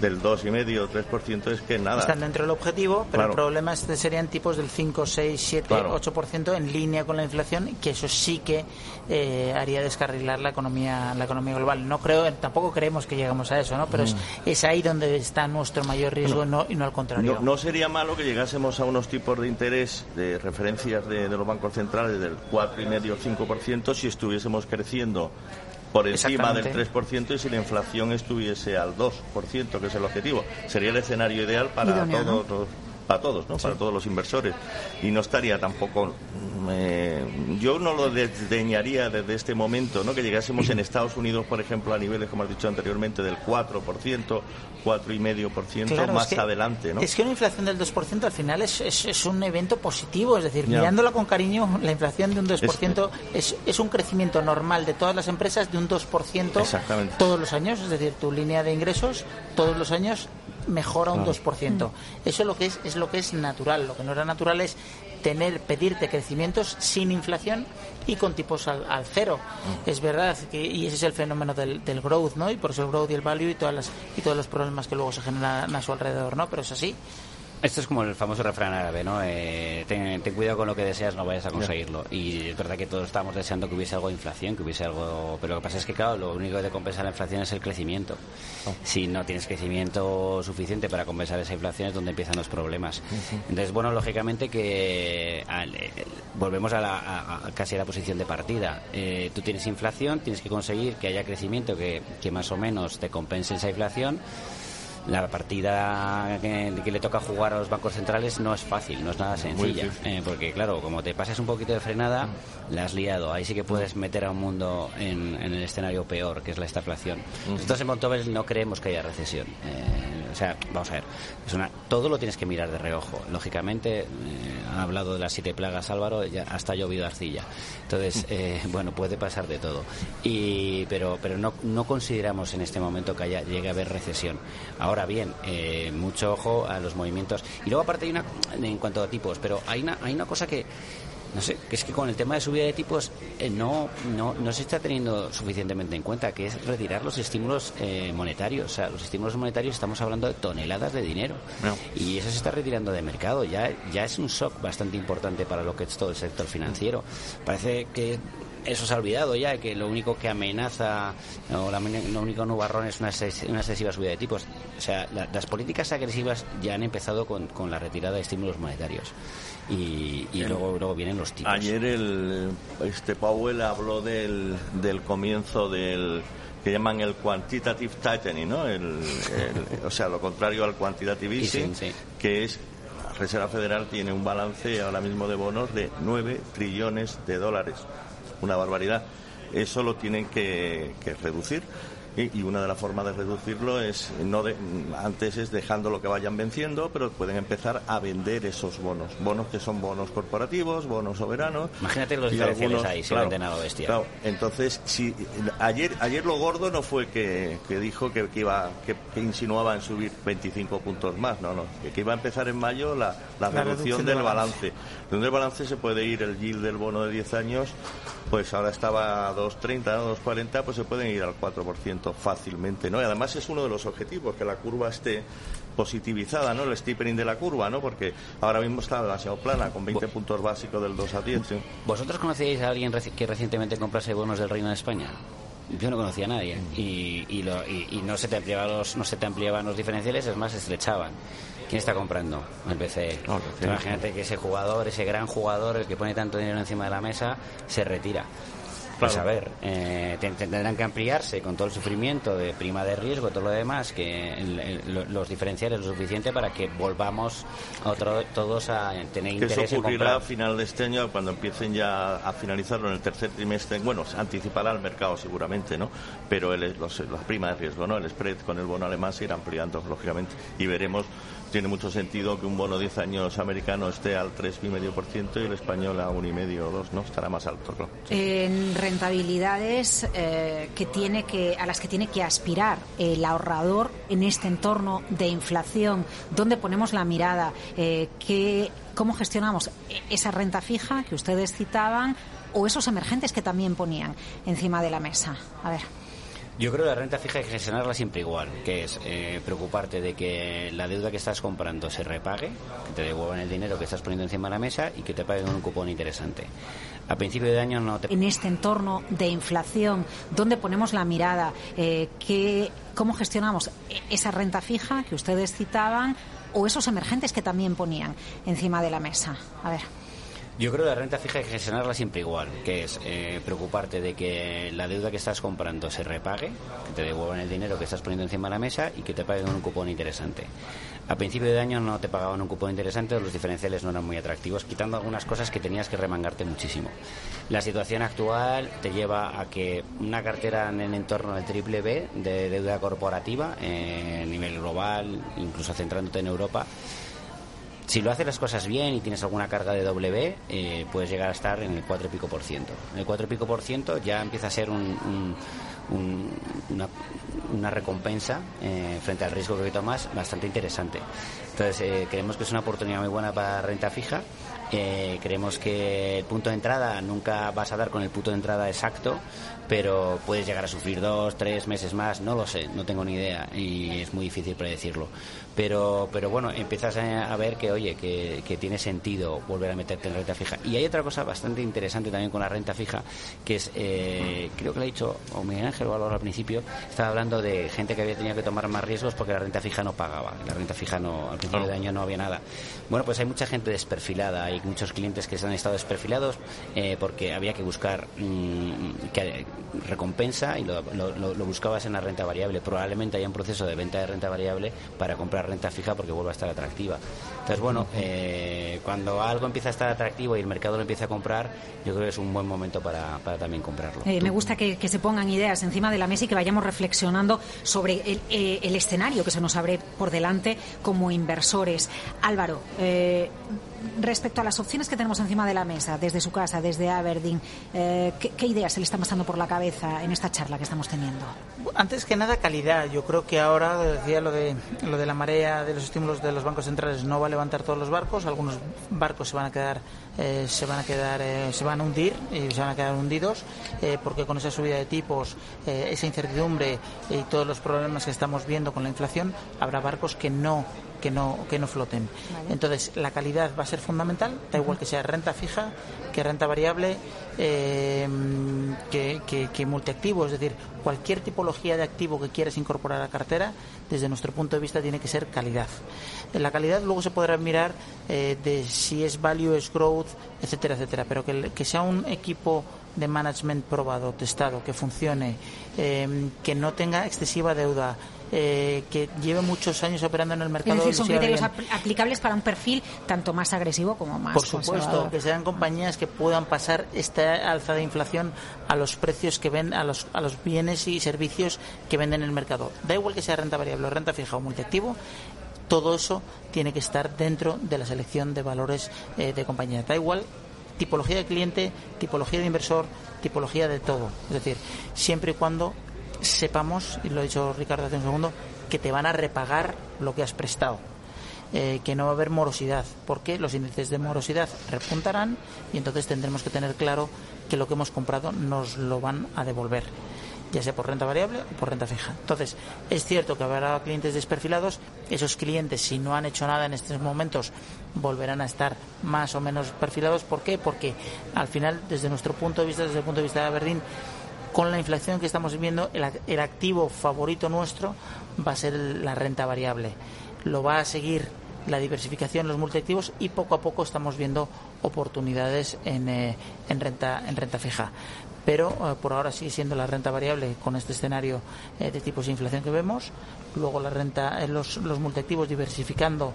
del 2,5 o 3% es que nada. Están dentro del objetivo, pero Claro. el problema es que serían tipos del 5, 6, 7, Claro. 8% en línea con la inflación, que eso sí que eh, haría descarrilar la economía la economía global. No creo, tampoco creemos que llegamos a eso, ¿no? Pero es, Mm. es ahí donde está nuestro mayor riesgo no, y no al contrario. No, no sería malo que llegásemos a unos tipos de interés de referencias de, de los bancos centrales del 4,5 o 5% si estuviésemos creciendo por encima del 3% y si la inflación estuviese al 2%, que es el objetivo. Sería el escenario ideal para todos los para todos, ¿no? Para todos los inversores. Y no estaría tampoco. Eh, yo no lo desdeñaría desde este momento, ¿no? Que llegásemos en Estados Unidos, por ejemplo, a niveles, como has dicho anteriormente, del 4%, 4,5% más adelante, ¿no? Es que una inflación del 2% al final es, es, un evento positivo, es decir, mirándola con cariño, la inflación de un 2% es, es, un crecimiento normal de todas las empresas de un 2% todos los años, es decir, tu línea de ingresos todos los años mejora un 2%. Eso es lo que es, es lo que es natural. Lo que no era natural es tener, pedirte crecimientos sin inflación y con tipos al, cero. Es verdad que y ese es el fenómeno del, del, growth, ¿no? Y por eso el growth y el value y todas las y todos los problemas que luego se generan a su alrededor, ¿no? Pero es así. Esto es como el famoso refrán árabe, ¿no? Eh, ten, cuidado con lo que deseas, no vayas a conseguirlo. Y es verdad que todos estamos deseando que hubiese algo de inflación, que hubiese algo... Pero lo que pasa es que, claro, lo único que te compensa la inflación es el crecimiento. Oh. Si no tienes crecimiento suficiente para compensar esa inflación es donde empiezan los problemas. Entonces, bueno, lógicamente que eh, volvemos a, la, casi a la posición de partida. Eh, tú tienes inflación, tienes que conseguir que haya crecimiento que, que más o menos te compense esa inflación la partida que, le toca jugar a los bancos centrales no es fácil, no es nada sencilla. Eh, porque, claro, como te pasas un poquito de frenada, la has liado. Ahí sí que puedes meter a un mundo en, el escenario peor, que es la estaflación. Nosotros en Montobel no creemos que haya recesión. Eh, o sea, vamos a ver, es una, todo lo tienes que mirar de reojo. Lógicamente, eh, ha hablado de las siete plagas Álvaro, ya hasta ha llovido arcilla. Entonces, bueno, puede pasar de todo. Y, pero pero no, no consideramos en este momento que haya, llegue a haber recesión. Ahora bien, eh, mucho ojo a los movimientos. Y luego aparte hay una, en cuanto a tipos, pero hay una, hay una cosa que, no sé, que es que con el tema de subida de tipos eh, no, no, no se está teniendo suficientemente en cuenta, que es retirar los estímulos eh, monetarios. O sea, los estímulos monetarios estamos hablando de toneladas de dinero. Y eso se está retirando de mercado. Ya, ya es un shock bastante importante para lo que es todo el sector financiero. Parece que eso se ha olvidado ya, que lo único que amenaza, o la, lo único nubarrón es una, una, excesiva subida de tipos. O sea, las políticas agresivas ya han empezado con, con la retirada de estímulos monetarios. Y, luego, luego vienen los tipos. Ayer el, este Powell habló del, del comienzo del que llaman el quantitative tightening, ¿no? El, o sea, lo contrario al quantitative easing, que es la Reserva Federal tiene un balance ahora mismo de bonos de 9 trillones de dólares una barbaridad. Eso lo tienen que, que reducir y una de las formas de reducirlo es no de, antes es dejando lo que vayan venciendo pero pueden empezar a vender esos bonos. Bonos que son bonos corporativos bonos soberanos. Imagínate los diferenciales ahí se venden a bestia claro, entonces si ayer ayer lo gordo no fue que, que dijo que, iba que, insinuaba en subir 25 puntos más no no. Que, iba a empezar en mayo la, la, reducción, del balance. donde el balance se puede ir el yield del bono de 10 años pues ahora estaba a 2.30, 2.40, pues se pueden ir al 4% fácilmente, ¿no? Y además es uno de los objetivos, que la curva esté positivizada, ¿no? El steepening de la curva, ¿no? Porque ahora mismo está demasiado plana, con 20 puntos básicos del 2 a 10. ¿Vosotros conocéis a alguien que recientemente comprase bonos del Reino de España? Yo no conocía a nadie y, y, no, se te ampliaban los, no se te ampliaban los diferenciales, es más, se estrechaban. ¿Quién está comprando? El BCE. Imagínate que ese jugador, ese gran jugador, el que pone tanto dinero encima de la mesa, se retira. Pues a ver, eh, tendrán que ampliarse con todo el sufrimiento de prima de riesgo, todo lo demás, que los diferenciales lo suficiente para que volvamos otro, todos a tener interés eso ocurrirá a final de este año, cuando empiecen ya a finalizarlo en el tercer trimestre. Bueno, se anticipará el mercado seguramente, ¿no? Pero el, los, las primas de riesgo, ¿no? El spread con el bono alemán se irá ampliando, lógicamente, y veremos tiene mucho sentido que un bono 10 años americano esté al 3,5% y el español a 1,5 o 2, ¿no? Estará más alto, En rentabilidades eh, que tiene que, a las que tiene que aspirar el ahorrador en este entorno de inflación, ¿dónde ponemos la mirada? Eh, ¿Cómo gestionamos esa renta fija que ustedes citaban o esos emergentes que también ponían encima de la mesa? A ver. Yo creo que la renta fija hay que gestionarla siempre igual, que es eh, preocuparte de que la deuda que estás comprando se repague, que te devuelvan el dinero que estás poniendo encima de la mesa y que te paguen un cupón interesante. A principio de año no te... En este entorno de inflación, ¿dónde ponemos la mirada? Eh, ¿Cómo gestionamos esa renta fija que ustedes citaban o esos emergentes que también ponían encima de la mesa? A ver. Yo creo que la renta fija hay que gestionarla siempre igual, que es eh, preocuparte de que la deuda que estás comprando se repague, que te devuelvan el dinero que estás poniendo encima de la mesa y que te paguen un cupón interesante. A principio de año no te pagaban un cupón interesante, los diferenciales no eran muy atractivos, quitando algunas cosas que tenías que remangarte muchísimo. La situación actual te lleva a que una cartera en el entorno del triple B de deuda corporativa, eh, a nivel global, incluso centrándote en Europa, si lo haces las cosas bien y tienes alguna carga de W, eh, puedes llegar a estar en el 4 y pico por ciento. En el 4 y pico por ciento ya empieza a ser una, recompensa eh, frente al riesgo que tomas bastante interesante. Entonces, eh, creemos que es una oportunidad muy buena para renta fija. creemos que el punto de entrada nunca vas a dar con el punto de entrada exacto, pero puedes llegar a sufrir dos, tres meses más, no lo sé, no tengo ni idea y es muy difícil predecirlo pero, pero bueno, empiezas a, ver que, oye, que, tiene sentido volver a meterte en renta fija. Y hay otra cosa bastante interesante también con la renta fija, que es, eh, creo que lo ha dicho o Miguel Ángel o algo al principio, estaba hablando de gente que había tenido que tomar más riesgos porque la renta fija no pagaba. La renta fija no, al principio de año no había nada. Bueno, pues hay mucha gente desperfilada, hay muchos clientes que se han estado desperfilados eh, porque había que buscar mm, que, recompensa y lo, lo, lo buscabas en la renta variable. Probablemente haya un proceso de venta de renta variable para comprar renta fija porque vuelve a estar atractiva. Entonces, bueno, eh, cuando algo empieza a estar atractivo y el mercado lo empieza a comprar, yo creo que es un buen momento para, para también comprarlo. Eh, me gusta que, se pongan ideas encima de la mesa y que vayamos reflexionando sobre el, eh, el escenario que se nos abre por delante como inversores. Álvaro, respecto a las opciones que tenemos encima de la mesa, desde su casa, desde Aberdeen, eh, ¿qué, ideas se le están pasando por la cabeza en esta charla que estamos teniendo? Antes que nada, calidad. Yo creo que ahora, decía lo de, lo de la marea de los estímulos de los bancos centrales, no va a levantar todos los barcos. Algunos barcos se van a quedar, eh, se van a quedar, eh, se van a hundir y se van a quedar hundidos, porque con esa subida de tipos, esa incertidumbre y todos los problemas que estamos viendo con la inflación, habrá barcos que no que no, que no floten. Entonces, la calidad va a ser fundamental, da igual que sea renta fija, que renta variable, eh, que, que, multiactivo, es decir, cualquier tipología de activo que quieras incorporar a la cartera, desde nuestro punto de vista tiene que ser calidad. En la calidad luego se podrá mirar eh, de si es value, es growth, etcétera, etcétera, pero que, que sea un equipo de management probado, testado, que funcione, eh, que no tenga excesiva deuda, eh, que lleve muchos años operando en el mercado. Es decir, son criterios aplicables para un perfil tanto más agresivo como más Por supuesto, que sean compañías que puedan pasar esta alza de inflación a los precios que ven, a los, a los bienes y servicios que venden en el mercado. Da igual que sea renta variable o renta fija o multiactivo, todo eso tiene que estar dentro de la selección de valores eh, de compañía. Da igual tipología de cliente, tipología de inversor, tipología de todo. Es decir, siempre y cuando sepamos, y lo ha dicho Ricardo hace un segundo, que te van a repagar lo que has prestado. Eh, que no va a haber morosidad, porque los índices de morosidad repuntarán y entonces tendremos que tener claro que lo que hemos comprado nos lo van a devolver, ya sea por renta variable o por renta fija. Entonces, es cierto que habrá clientes desperfilados, esos clientes, si no han hecho nada en estos momentos, volverán a estar más o menos perfilados. ¿Por qué? Porque al final, desde nuestro punto de vista, desde el punto de vista de Aberdeen, con la inflación que estamos viviendo, el, activo favorito nuestro va a ser la renta variable. Lo va a seguir la diversificación, los multiactivos y poco a poco estamos viendo oportunidades en, eh, renta, en renta fija. Pero eh, por ahora sigue siendo la renta variable con este escenario eh, de tipos de inflación que vemos. Luego la renta, los multiactivos diversificando,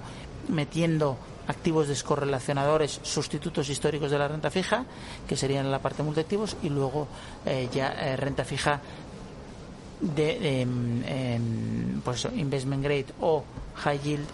metiendo activos descorrelacionadores, sustitutos históricos de la renta fija, que serían la parte multiactivos, y luego eh, ya eh, renta fija de em, pues investment grade o high yield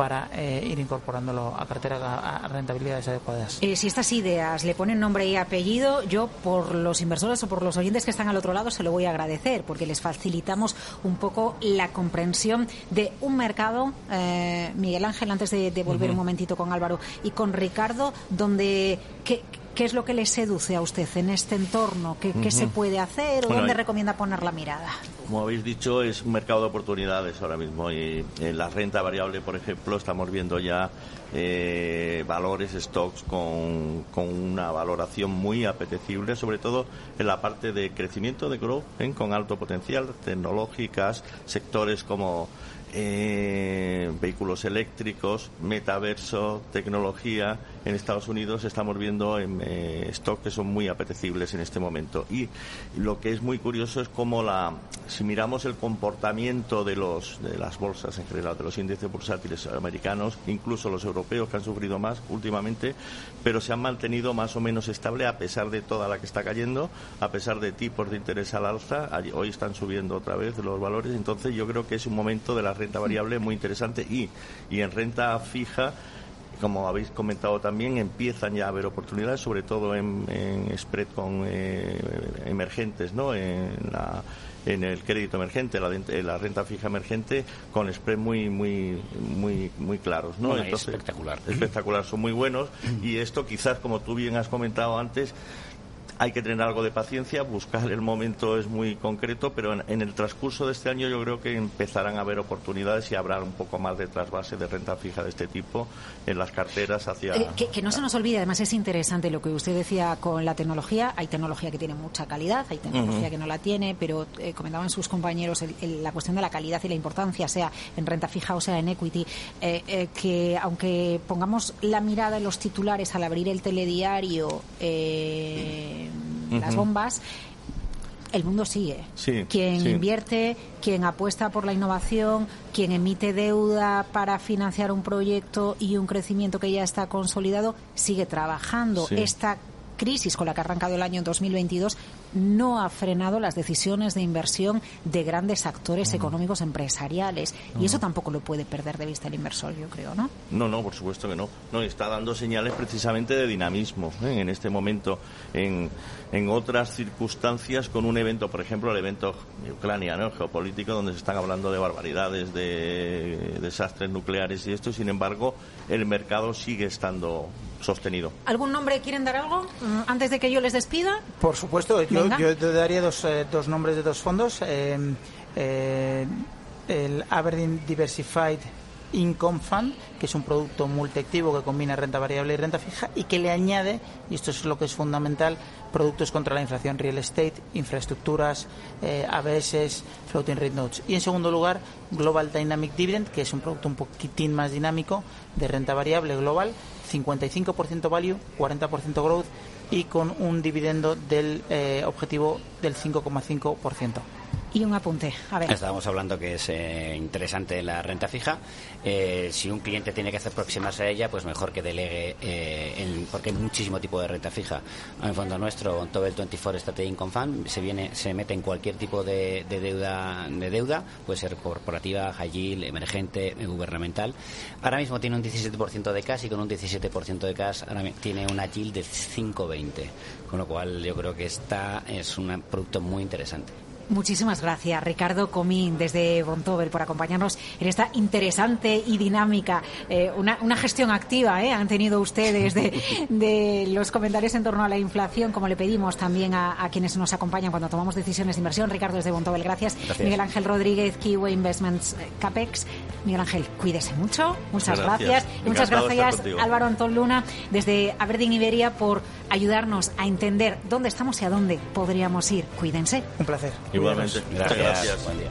para eh, ir incorporándolo a cartera a, rentabilidades adecuadas. Eh, si estas ideas le ponen nombre y apellido, yo por los inversores o por los oyentes que están al otro lado se lo voy a agradecer porque les facilitamos un poco la comprensión de un mercado, eh, Miguel Ángel, antes de, volver un momentito con Álvaro y con Ricardo, donde que, ¿Qué es lo que le seduce a usted en este entorno? ¿Qué, se puede hacer o dónde recomienda poner la mirada? Como habéis dicho, es un mercado de oportunidades ahora mismo. Y en la renta variable, por ejemplo, estamos viendo ya eh, valores, stocks con, una valoración muy apetecible, sobre todo en la parte de crecimiento de growth, ¿eh? con alto potencial, tecnológicas, sectores como eh, vehículos eléctricos, metaverso, tecnología. En Estados Unidos estamos viendo en, eh, stock que son muy apetecibles en este momento. Y lo que es muy curioso es cómo la, si miramos el comportamiento de los de las bolsas en general, de los índices bursátiles americanos, incluso los europeos que han sufrido más últimamente, pero se han mantenido más o menos estable a pesar de toda la que está cayendo, a pesar de tipos de interés al alza. Hoy están subiendo otra vez los valores. Entonces yo creo que es un momento de la renta variable muy interesante y, y en renta fija como habéis comentado también, empiezan ya a haber oportunidades, sobre todo en, spread con eh, emergentes, ¿no? En, la, en el crédito emergente, la, la, renta fija emergente, con spread muy, muy, muy, muy claros, ¿no? espectacular. Espectacular, son muy buenos y esto quizás, como tú bien has comentado antes, hay que tener algo de paciencia, buscar el momento es muy concreto, pero en, el transcurso de este año yo creo que empezarán a haber oportunidades y habrá un poco más de trasvase de renta fija de este tipo en las carteras hacia... Eh, que, no se nos olvide, además es interesante lo que usted decía con la tecnología. Hay tecnología que tiene mucha calidad, hay tecnología que no la tiene, pero eh, comentaban sus compañeros la cuestión de la calidad y la importancia, sea en renta fija o sea en equity, eh, que aunque pongamos la mirada en los titulares al abrir el telediario, las bombas, el mundo sigue. quien invierte, quien apuesta por la innovación, quien emite deuda para financiar un proyecto y un crecimiento que ya está consolidado, sigue trabajando. Esta crisis con la que ha arrancado el año 2022 no ha frenado las decisiones de inversión de grandes actores económicos empresariales. Y eso tampoco lo puede perder de vista el inversor, yo creo, ¿no? No, no, por supuesto que no. No, está dando señales precisamente de dinamismo ¿eh? en este momento. En, en otras circunstancias, con un evento, por ejemplo, el evento de Ucrania, ¿no? geopolítico, donde se están hablando de barbaridades, de desastres nucleares y esto, sin embargo, el mercado sigue estando sostenido. ¿Algún nombre quieren dar algo mm, antes de que yo les despida? Por supuesto, yo, yo daría dos, eh, dos, nombres de dos fondos. Eh, eh, el Aberdeen Diversified Income Fund, que es un producto multiactivo que combina renta variable y renta fija y que le añade, y esto es lo que es fundamental, productos contra la inflación, real estate, infraestructuras, ABS, floating rate notes. Y en segundo lugar, Global Dynamic Dividend, que es un producto un poquitín más dinámico de renta variable global, 55% value, 40% growth y con un dividendo del eh, objetivo del 5,5%. Y un apunte, a ver. Estábamos hablando que es eh, interesante la renta fija. Eh, si un cliente tiene que hacer aproximarse a ella, pues mejor que delegue, eh, porque hay muchísimo tipo de renta fija. En fondo nuestro, todo el 24 Strategy Income Fund, se, viene, se mete en cualquier tipo de, deuda, de deuda, puede ser corporativa, high yield, emergente, gubernamental. Ahora mismo tiene un 17% de cash y con un 17% de cash ahora tiene una yield de 5,20. Con lo cual yo creo que esta es un producto muy interesante. Muchísimas gracias, Ricardo Comín, desde Bontover, por acompañarnos en esta interesante y dinámica, eh, una, gestión activa, eh, han tenido ustedes de, los comentarios en torno a la inflación, como le pedimos también a, quienes nos acompañan cuando tomamos decisiones de inversión. Ricardo, desde Bontover, gracias. Miguel Ángel Rodríguez, Kiwi Investments eh, Capex. Miguel Ángel, cuídese mucho, muchas gracias. Y muchas gracias, Álvaro Antón Luna, desde Aberdeen Iberia, por ayudarnos a entender dónde estamos y a dónde podríamos ir. Cuídense. Un placer. Igualmente. Gracias. gracias. Buen día.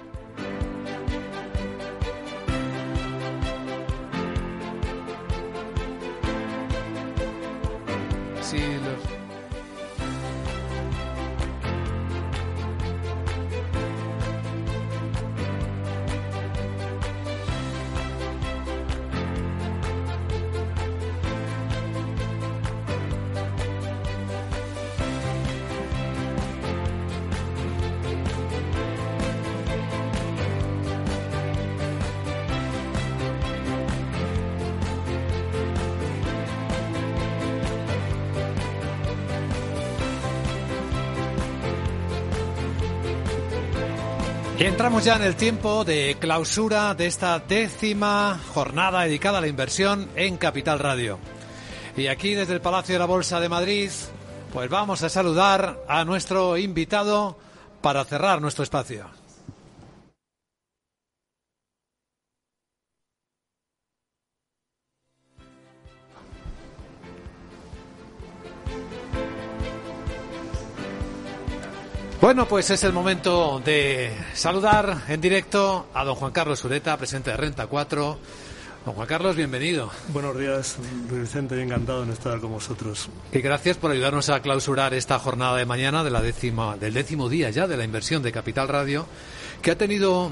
seal of entramos ya en el tiempo de clausura de esta décima jornada dedicada a la inversión en Capital Radio. Y aquí desde el Palacio de la Bolsa de Madrid, pues vamos a saludar a nuestro invitado para cerrar nuestro espacio. Bueno, pues es el momento de saludar en directo a don Juan Carlos Ureta, presidente de Renta 4. Don Juan Carlos, bienvenido. Buenos días, Vicente, encantado en estar con vosotros. Y gracias por ayudarnos a clausurar esta jornada de mañana de la décima, del décimo día ya de la inversión de Capital Radio, que ha tenido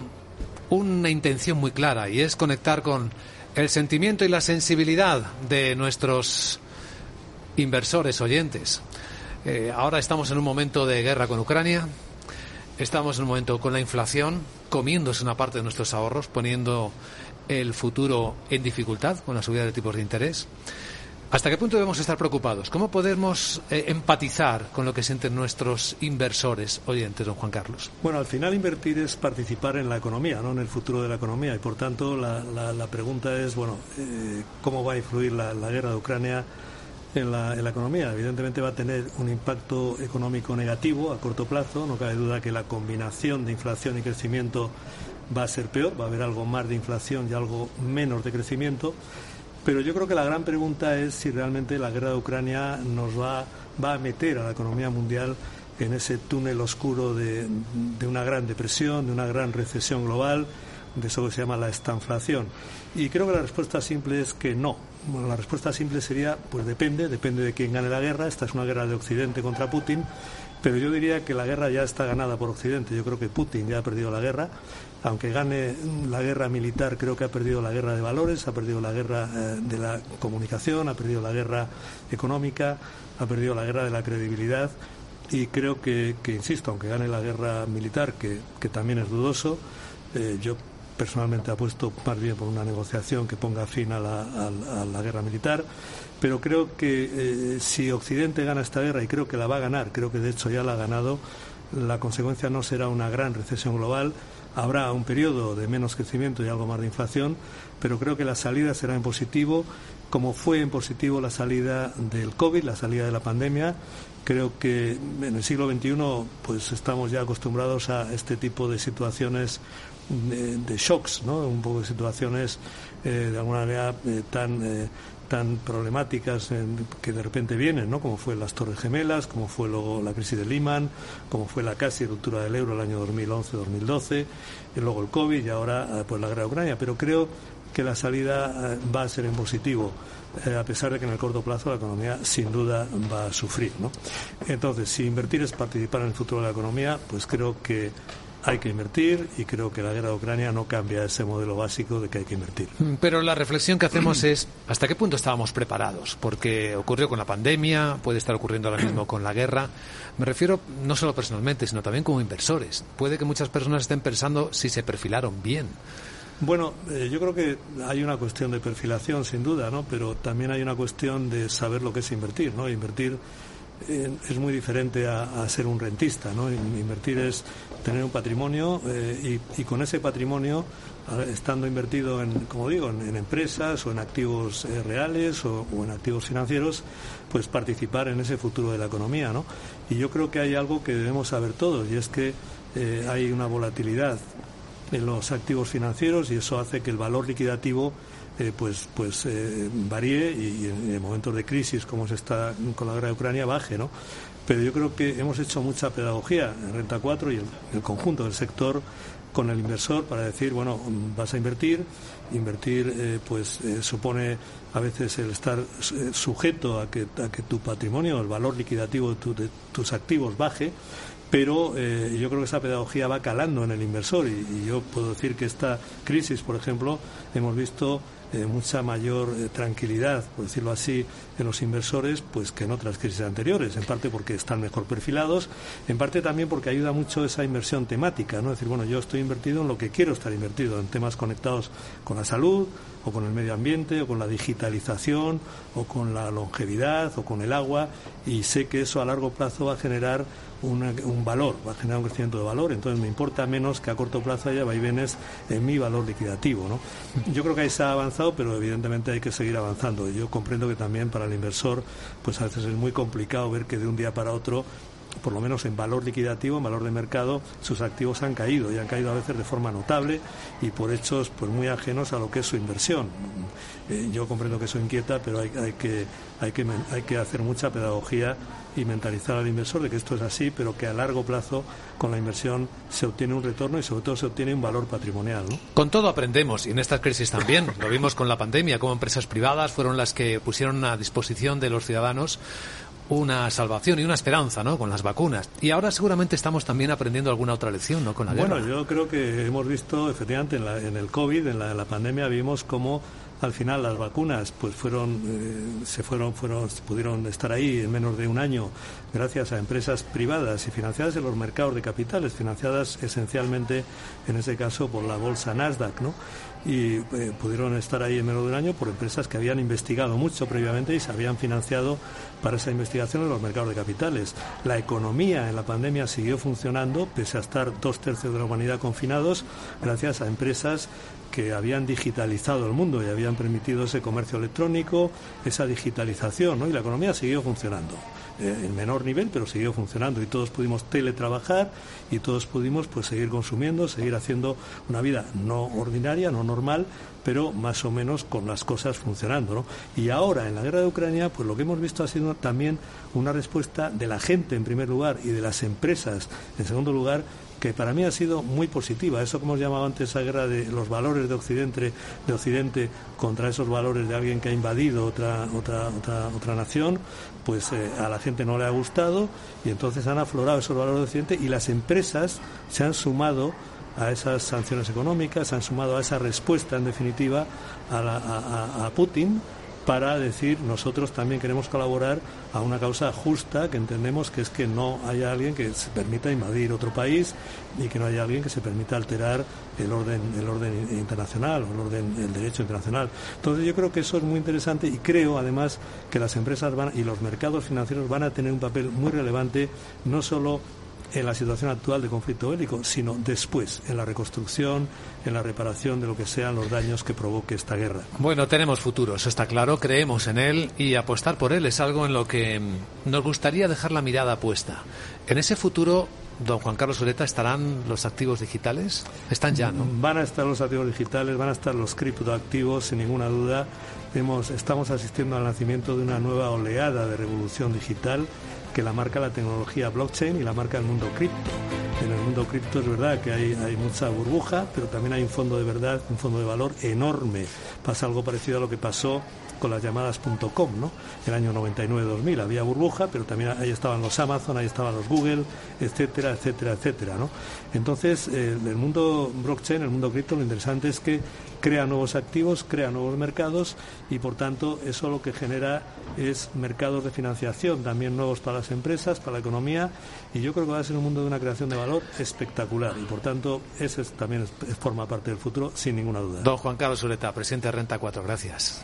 una intención muy clara y es conectar con el sentimiento y la sensibilidad de nuestros inversores oyentes. Eh, ahora estamos en un momento de guerra con Ucrania, estamos en un momento con la inflación, comiéndose una parte de nuestros ahorros, poniendo el futuro en dificultad con la subida de tipos de interés. ¿Hasta qué punto debemos estar preocupados? ¿Cómo podemos eh, empatizar con lo que sienten nuestros inversores oyentes, don Juan Carlos? Bueno, al final invertir es participar en la economía, no en el futuro de la economía. Y por tanto, la, pregunta es, bueno, eh, ¿cómo va a influir la guerra de Ucrania? En la, economía. Evidentemente va a tener un impacto económico negativo a corto plazo. No cabe duda que la combinación de inflación y crecimiento va a ser peor. Va a haber algo más de inflación y algo menos de crecimiento. Pero yo creo que la gran pregunta es si realmente la guerra de Ucrania nos va, va a meter a la economía mundial en ese túnel oscuro de, de una gran depresión, de una gran recesión global, de eso que se llama la estanflación. Y creo que la respuesta simple es que no. Bueno, la respuesta simple sería, pues depende, depende de quién gane la guerra. Esta es una guerra de Occidente contra Putin, pero yo diría que la guerra ya está ganada por Occidente. Yo creo que Putin ya ha perdido la guerra. Aunque gane la guerra militar, creo que ha perdido la guerra de valores, ha perdido la guerra eh, de la comunicación, ha perdido la guerra económica, ha perdido la guerra de la credibilidad. Y creo que, insisto, aunque gane la guerra militar, que, también es dudoso, eh, yo personalmente apuesto más bien por una negociación que ponga fin a la, guerra militar, pero creo que eh, si Occidente gana esta guerra, y creo que la va a ganar, creo que de hecho ya la ha ganado, la consecuencia no será una gran recesión global, habrá un periodo de menos crecimiento y algo más de inflación, pero creo que la salida será en positivo, como fue en positivo la salida del COVID, la salida de la pandemia. Creo que en el siglo XXI pues estamos ya acostumbrados a este tipo de situaciones de, shocks, ¿no? un poco de situaciones eh, de alguna manera eh, tan, eh, tan problemáticas que de repente vienen, ¿no? como fue las Torres Gemelas, como fue luego la crisis de Lehman, como fue la casi ruptura del euro el año 2011-2012, y luego el COVID y ahora pues la guerra de Ucrania. Pero creo que la salida va a ser en positivo. a pesar de que en el corto plazo la economía sin duda va a sufrir. ¿no? Entonces, si invertir es participar en el futuro de la economía, pues creo que hay que invertir y creo que la guerra de Ucrania no cambia ese modelo básico de que hay que invertir. Mm, pero la reflexión que hacemos es hasta qué punto estábamos preparados, porque ocurrió con la pandemia, puede estar ocurriendo ahora mismo con la guerra. Me refiero no solo personalmente, sino también como inversores. Puede que muchas personas estén pensando si se perfilaron bien. Bueno, eh, yo creo que hay una cuestión de perfilación, sin duda, ¿no? Pero también hay una cuestión de saber lo que es invertir, ¿no? Invertir es muy diferente a, ser un rentista, ¿no? Invertir es tener un patrimonio eh, y, con ese patrimonio, estando invertido en, como digo, en, empresas o en activos eh, reales o, en activos financieros, pues participar en ese futuro de la economía, ¿no? Y yo creo que hay algo que debemos saber todos y es que hay una volatilidad en los activos financieros y eso hace que el valor liquidativo eh, pues, pues eh, varíe y, en, momentos de crisis como se está con la guerra de Ucrania baje, ¿no? Pero yo creo que hemos hecho mucha pedagogía en Renta 4 y el, el conjunto del sector con el inversor para decir, bueno, vas a invertir, invertir eh, pues supone a veces el estar sujeto a que, a que tu patrimonio, el valor liquidativo de, de tus activos baje, pero yo creo que esa pedagogía va calando en el inversor y, yo puedo decir que esta crisis, por ejemplo, hemos visto eh, mucha mayor eh, tranquilidad, por decirlo así, en los inversores, pues que en otras crisis anteriores, en parte porque están mejor perfilados, en parte también porque ayuda mucho esa inversión temática, ¿no? Es decir, bueno, yo estoy invertido en lo que quiero estar invertido, en temas conectados con la salud, o con el medio ambiente, o con la digitalización, o con la longevidad, o con el agua, y sé que eso a largo plazo va a generar un valor, va a generar un crecimiento de valor, entonces me importa menos que a corto plazo haya vaivenes en mi valor liquidativo. ¿no? Yo creo que ahí se ha avanzado, pero evidentemente hay que seguir avanzando. Yo comprendo que también para el inversor, pues a veces es muy complicado ver que de un día para otro por lo menos en valor liquidativo, en valor de mercado, sus activos han caído y han caído a veces de forma notable y por hechos pues muy ajenos a lo que es su inversión. Eh, yo comprendo que eso inquieta, pero hay, que, hay, que, hay que hacer mucha pedagogía y mentalizar al inversor de que esto es así, pero que a largo plazo con la inversión se obtiene un retorno y sobre todo se obtiene un valor patrimonial. Con todo aprendemos y en esta crisis también. Lo vimos con la pandemia, como empresas privadas fueron las que pusieron a disposición de los ciudadanos una salvación y una esperanza, ¿no? Con las vacunas. Y ahora seguramente estamos también aprendiendo alguna otra lección, ¿no? Con la guerra. Bueno, yo creo que hemos visto, efectivamente, en, el COVID, en la, pandemia, vimos cómo al final las vacunas pues fueron eh, se fueron fueron pudieron estar ahí en menos de un año gracias a empresas privadas y financiadas en los mercados de capitales financiadas esencialmente en ese caso por la bolsa Nasdaq no y eh, pudieron estar ahí en menos de un año por empresas que habían investigado mucho previamente y se habían financiado para esa investigación en los mercados de capitales. La economía en la pandemia siguió funcionando pese a estar dos tercios de la humanidad confinados gracias a empresas que habían digitalizado el mundo y habían permitido ese comercio electrónico, esa digitalización, ¿no? y la economía siguió funcionando. Eh, en menor nivel, pero siguió funcionando y todos pudimos teletrabajar y todos pudimos pues seguir consumiendo, seguir haciendo una vida no ordinaria, no normal, pero más o menos con las cosas funcionando. ¿no? Y ahora, en la guerra de Ucrania, pues lo que hemos visto ha sido también una respuesta de la gente, en primer lugar, y de las empresas, en segundo lugar, que para mí ha sido muy positiva. Eso como hemos llamado antes esa guerra de los valores de Occidente, de Occidente contra esos valores de alguien que ha invadido otra, otra, otra, otra nación, pues eh, a la gente no le ha gustado y entonces han aflorado esos valores de Occidente y las empresas se han sumado a esas sanciones económicas, se han sumado a esa respuesta, en definitiva, a, a Putin para decir nosotros también queremos colaborar a una causa justa que entendemos que es que no haya alguien que se permita invadir otro país y que no haya alguien que se permita alterar el orden el orden internacional o el orden el derecho internacional. Entonces yo creo que eso es muy interesante y creo además que las empresas van y los mercados financieros van a tener un papel muy relevante no solo en la situación actual de conflicto bélico, sino después, en la reconstrucción, en la reparación de lo que sean los daños que provoque esta guerra. Bueno, tenemos futuro, eso está claro, creemos en él y apostar por él es algo en lo que nos gustaría dejar la mirada puesta. En ese futuro, don Juan Carlos Soleta, ¿estarán los activos digitales? Están ya, ¿no? Van a estar los activos digitales, van a estar los criptoactivos, sin ninguna duda. Hemos, estamos asistiendo al nacimiento de una nueva oleada de revolución digital que la marca la tecnología blockchain y la marca el mundo cripto. En el mundo cripto es verdad que hay, hay mucha burbuja, pero también hay un fondo de verdad, un fondo de valor enorme. Pasa algo parecido a lo que pasó con las llamadas .com, ¿no? El año 99-2000 había burbuja, pero también ahí estaban los Amazon, ahí estaban los Google, etcétera, etcétera, etcétera, ¿no? Entonces, eh, el mundo blockchain, el mundo cripto, lo interesante es que crea nuevos activos, crea nuevos mercados y, por tanto, eso lo que genera es mercados de financiación también nuevos para las empresas, para la economía y yo creo que va a ser un mundo de una creación de valor espectacular y, por tanto, ese también forma parte del futuro, sin ninguna duda. Don Juan Carlos Ureta, presidente de Renta 4, gracias.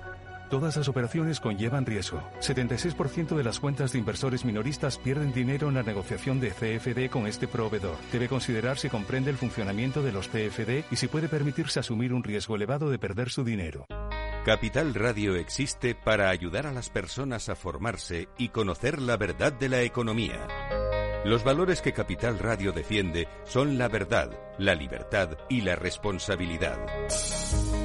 Todas las operaciones conllevan riesgo. 76% de las cuentas de inversores minoristas pierden dinero en la negociación de CFD con este proveedor. Debe considerar si comprende el funcionamiento de los CFD y si puede permitirse asumir un riesgo elevado de perder su dinero. Capital Radio existe para ayudar a las personas a formarse y conocer la verdad de la economía. Los valores que Capital Radio defiende son la verdad, la libertad y la responsabilidad.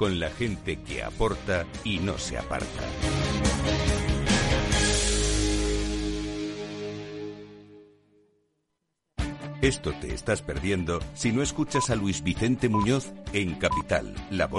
con la gente que aporta y no se aparta. Esto te estás perdiendo si no escuchas a Luis Vicente Muñoz en Capital, la bolsa